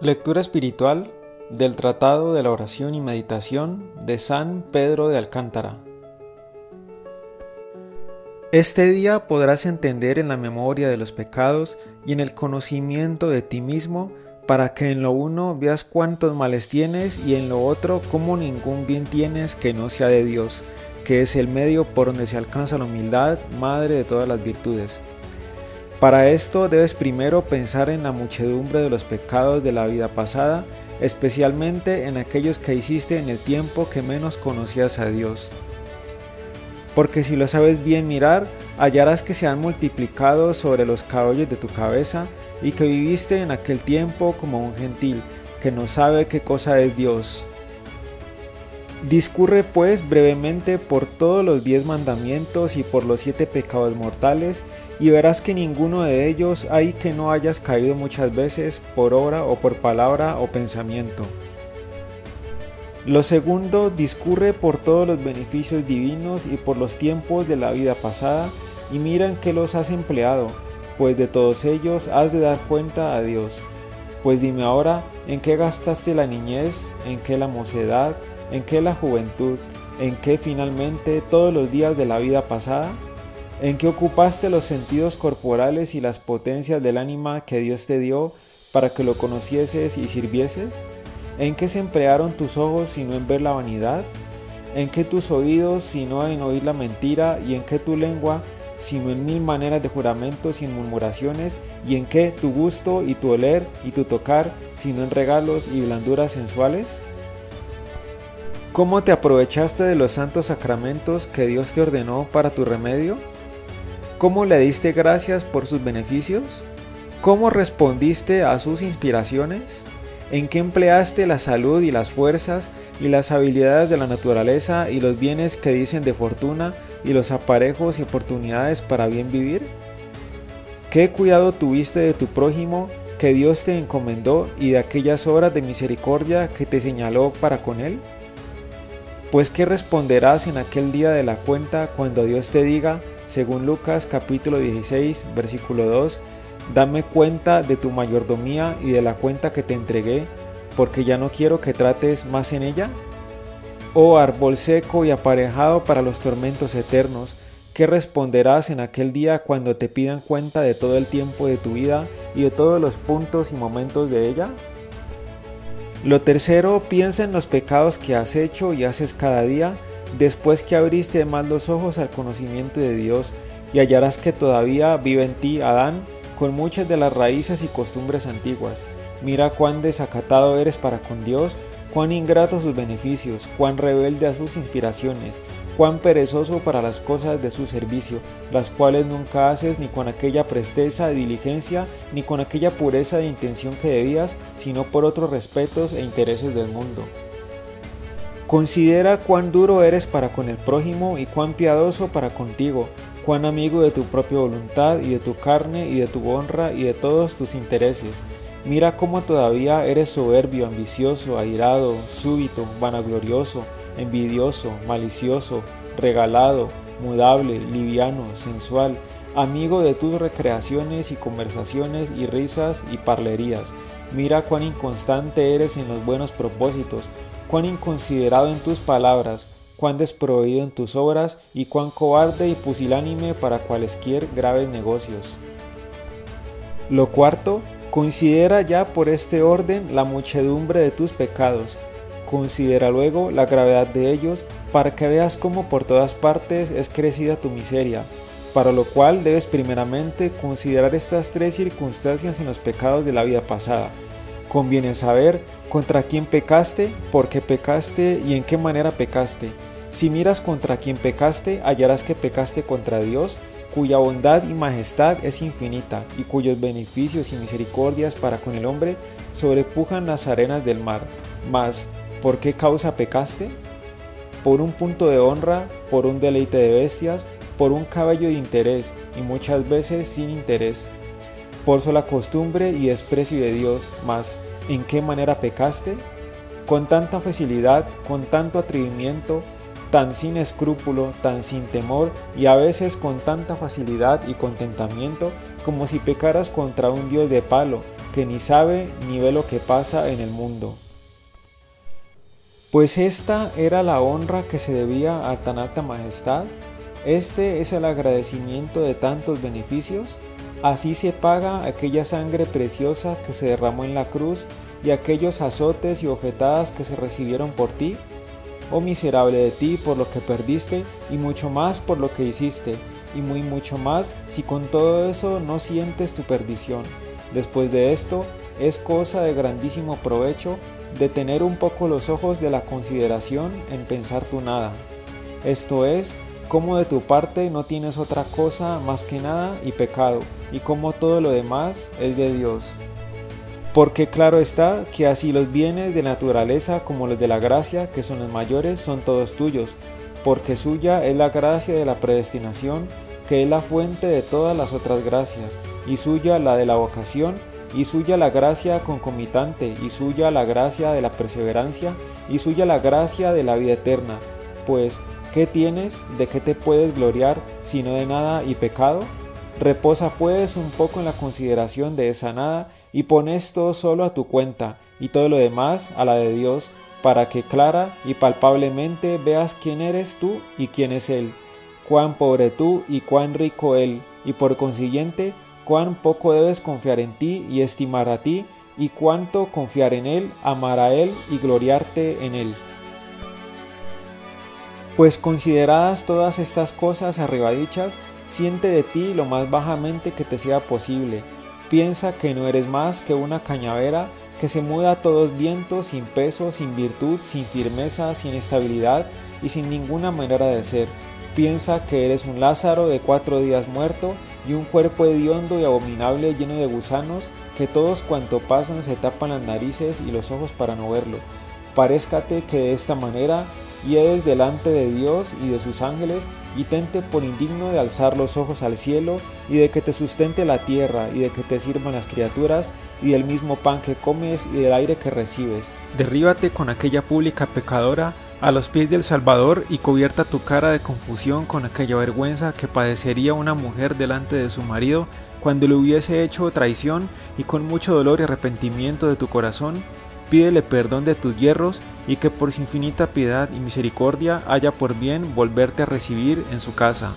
Lectura espiritual del Tratado de la Oración y Meditación de San Pedro de Alcántara. Este día podrás entender en la memoria de los pecados y en el conocimiento de ti mismo, para que en lo uno veas cuántos males tienes y en lo otro cómo ningún bien tienes que no sea de Dios, que es el medio por donde se alcanza la humildad, madre de todas las virtudes. Para esto debes primero pensar en la muchedumbre de los pecados de la vida pasada, especialmente en aquellos que hiciste en el tiempo que menos conocías a Dios. Porque si lo sabes bien mirar, hallarás que se han multiplicado sobre los cabellos de tu cabeza y que viviste en aquel tiempo como un gentil, que no sabe qué cosa es Dios. Discurre pues brevemente por todos los diez mandamientos y por los siete pecados mortales, y verás que ninguno de ellos hay que no hayas caído muchas veces por obra o por palabra o pensamiento. Lo segundo discurre por todos los beneficios divinos y por los tiempos de la vida pasada y mira en qué los has empleado, pues de todos ellos has de dar cuenta a Dios. Pues dime ahora, ¿en qué gastaste la niñez? ¿En qué la mocedad? ¿En qué la juventud? ¿En qué finalmente todos los días de la vida pasada? en que ocupaste los sentidos corporales y las potencias del ánima que Dios te dio para que lo conocieses y sirvieses? ¿En qué se emplearon tus ojos sino en ver la vanidad? ¿En qué tus oídos sino en oír la mentira? ¿Y en qué tu lengua sino en mil maneras de juramentos y murmuraciones? ¿Y en qué tu gusto y tu oler y tu tocar sino en regalos y blanduras sensuales? ¿Cómo te aprovechaste de los santos sacramentos que Dios te ordenó para tu remedio? ¿Cómo le diste gracias por sus beneficios? ¿Cómo respondiste a sus inspiraciones? ¿En qué empleaste la salud y las fuerzas y las habilidades de la naturaleza y los bienes que dicen de fortuna y los aparejos y oportunidades para bien vivir? ¿Qué cuidado tuviste de tu prójimo que Dios te encomendó y de aquellas obras de misericordia que te señaló para con él? Pues ¿qué responderás en aquel día de la cuenta cuando Dios te diga, según Lucas capítulo 16, versículo 2, Dame cuenta de tu mayordomía y de la cuenta que te entregué, porque ya no quiero que trates más en ella. Oh árbol seco y aparejado para los tormentos eternos, ¿qué responderás en aquel día cuando te pidan cuenta de todo el tiempo de tu vida y de todos los puntos y momentos de ella? Lo tercero, piensa en los pecados que has hecho y haces cada día después que abriste más los ojos al conocimiento de Dios, y hallarás que todavía vive en ti Adán con muchas de las raíces y costumbres antiguas. Mira cuán desacatado eres para con Dios, cuán ingrato sus beneficios, cuán rebelde a sus inspiraciones, cuán perezoso para las cosas de su servicio, las cuales nunca haces ni con aquella presteza de diligencia, ni con aquella pureza de intención que debías, sino por otros respetos e intereses del mundo. Considera cuán duro eres para con el prójimo y cuán piadoso para contigo, cuán amigo de tu propia voluntad y de tu carne y de tu honra y de todos tus intereses. Mira cómo todavía eres soberbio, ambicioso, airado, súbito, vanaglorioso, envidioso, malicioso, regalado, mudable, liviano, sensual, amigo de tus recreaciones y conversaciones y risas y parlerías. Mira cuán inconstante eres en los buenos propósitos, cuán inconsiderado en tus palabras, cuán desproveído en tus obras y cuán cobarde y pusilánime para cualesquier graves negocios. Lo cuarto, considera ya por este orden la muchedumbre de tus pecados, considera luego la gravedad de ellos para que veas cómo por todas partes es crecida tu miseria, para lo cual debes primeramente considerar estas tres circunstancias en los pecados de la vida pasada. Conviene saber contra quién pecaste, por qué pecaste y en qué manera pecaste. Si miras contra quién pecaste, hallarás que pecaste contra Dios, cuya bondad y majestad es infinita y cuyos beneficios y misericordias para con el hombre sobrepujan las arenas del mar. Mas, ¿por qué causa pecaste? Por un punto de honra, por un deleite de bestias, por un cabello de interés y muchas veces sin interés, por sola costumbre y desprecio de Dios, mas ¿en qué manera pecaste? Con tanta facilidad, con tanto atrevimiento, tan sin escrúpulo, tan sin temor y a veces con tanta facilidad y contentamiento como si pecaras contra un Dios de palo, que ni sabe ni ve lo que pasa en el mundo. Pues esta era la honra que se debía a tan alta majestad, este es el agradecimiento de tantos beneficios, así se paga aquella sangre preciosa que se derramó en la cruz y aquellos azotes y bofetadas que se recibieron por ti, oh miserable de ti por lo que perdiste y mucho más por lo que hiciste, y muy mucho más si con todo eso no sientes tu perdición. Después de esto, es cosa de grandísimo provecho detener un poco los ojos de la consideración en pensar tu nada. Esto es, como de tu parte no tienes otra cosa más que nada y pecado, y como todo lo demás es de Dios. Porque claro está que así los bienes de naturaleza como los de la gracia, que son los mayores, son todos tuyos, porque suya es la gracia de la predestinación, que es la fuente de todas las otras gracias, y suya la de la vocación, y suya la gracia concomitante, y suya la gracia de la perseverancia, y suya la gracia de la vida eterna. Pues, ¿qué tienes? ¿De qué te puedes gloriar, sino de nada y pecado? Reposa pues un poco en la consideración de esa nada, y pones todo solo a tu cuenta, y todo lo demás a la de Dios, para que clara y palpablemente veas quién eres tú y quién es Él, cuán pobre tú y cuán rico Él, y por consiguiente, cuán poco debes confiar en ti y estimar a ti, y cuánto confiar en Él, amar a Él y gloriarte en Él. Pues consideradas todas estas cosas arriba dichas, siente de ti lo más bajamente que te sea posible, Piensa que no eres más que una cañavera que se muda a todos vientos, sin peso, sin virtud, sin firmeza, sin estabilidad y sin ninguna manera de ser. Piensa que eres un Lázaro de cuatro días muerto y un cuerpo hediondo y abominable lleno de gusanos que todos cuanto pasan se tapan las narices y los ojos para no verlo. Parezcate que de esta manera eres delante de Dios y de sus ángeles, y tente por indigno de alzar los ojos al cielo, y de que te sustente la tierra, y de que te sirvan las criaturas, y del mismo pan que comes y del aire que recibes. Derríbate con aquella pública pecadora a los pies del Salvador y cubierta tu cara de confusión con aquella vergüenza que padecería una mujer delante de su marido cuando le hubiese hecho traición y con mucho dolor y arrepentimiento de tu corazón Pídele perdón de tus hierros y que por su infinita piedad y misericordia haya por bien volverte a recibir en su casa.